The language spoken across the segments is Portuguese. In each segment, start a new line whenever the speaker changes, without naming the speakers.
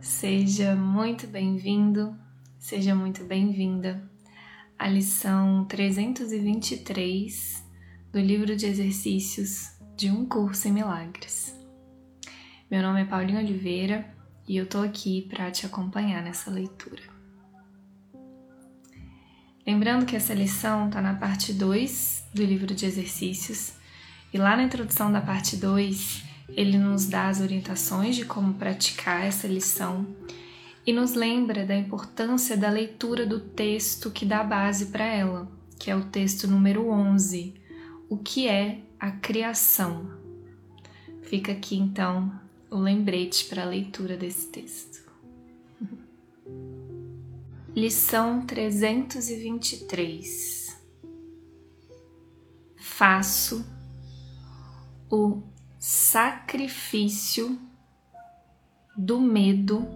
Seja muito bem-vindo, seja muito bem-vinda à lição 323 do livro de exercícios de um curso em milagres. Meu nome é Paulinho Oliveira e eu tô aqui para te acompanhar nessa leitura. Lembrando que essa lição está na parte 2 do livro de exercícios e lá na introdução da parte 2 ele nos dá as orientações de como praticar essa lição e nos lembra da importância da leitura do texto que dá base para ela, que é o texto número 11, o que é a criação. Fica aqui então o lembrete para a leitura desse texto. Lição 323 Faço o sacrifício do medo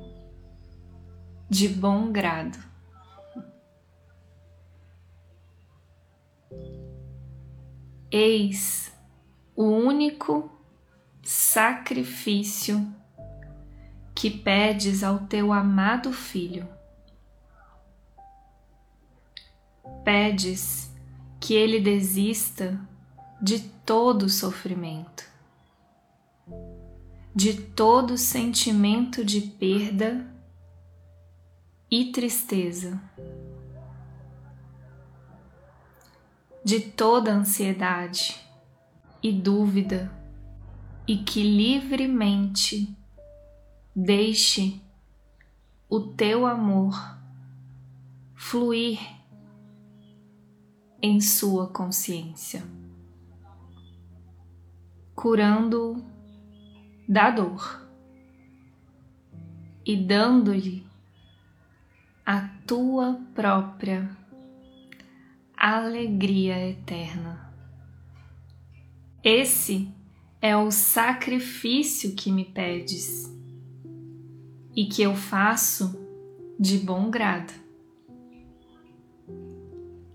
de bom grado. Eis o único sacrifício que pedes ao teu amado filho. Pedes que ele desista de todo sofrimento de todo sentimento de perda e tristeza, de toda ansiedade e dúvida, e que livremente deixe o teu amor fluir em sua consciência, curando-o da dor e dando-lhe a tua própria alegria eterna. Esse é o sacrifício que me pedes e que eu faço de bom grado.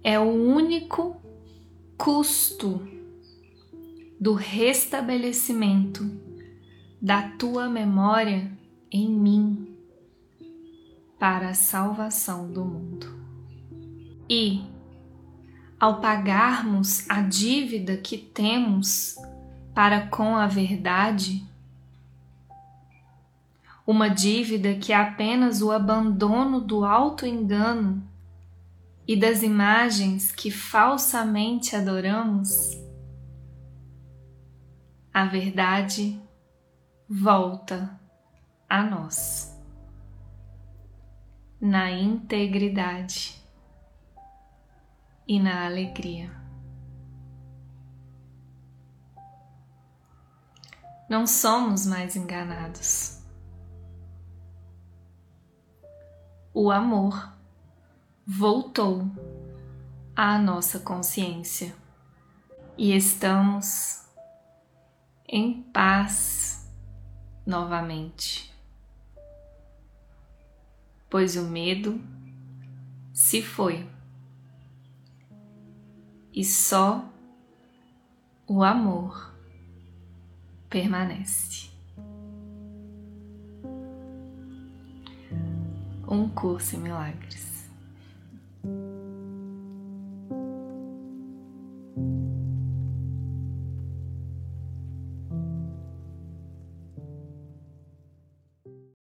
É o único custo do restabelecimento da tua memória em mim para a salvação do mundo. E, ao pagarmos a dívida que temos para com a verdade, uma dívida que é apenas o abandono do auto-engano e das imagens que falsamente adoramos, a verdade volta a nós na integridade e na alegria. Não somos mais enganados. O amor voltou à nossa consciência e estamos em paz novamente, pois o medo se foi e só o amor permanece. Um curso em milagres.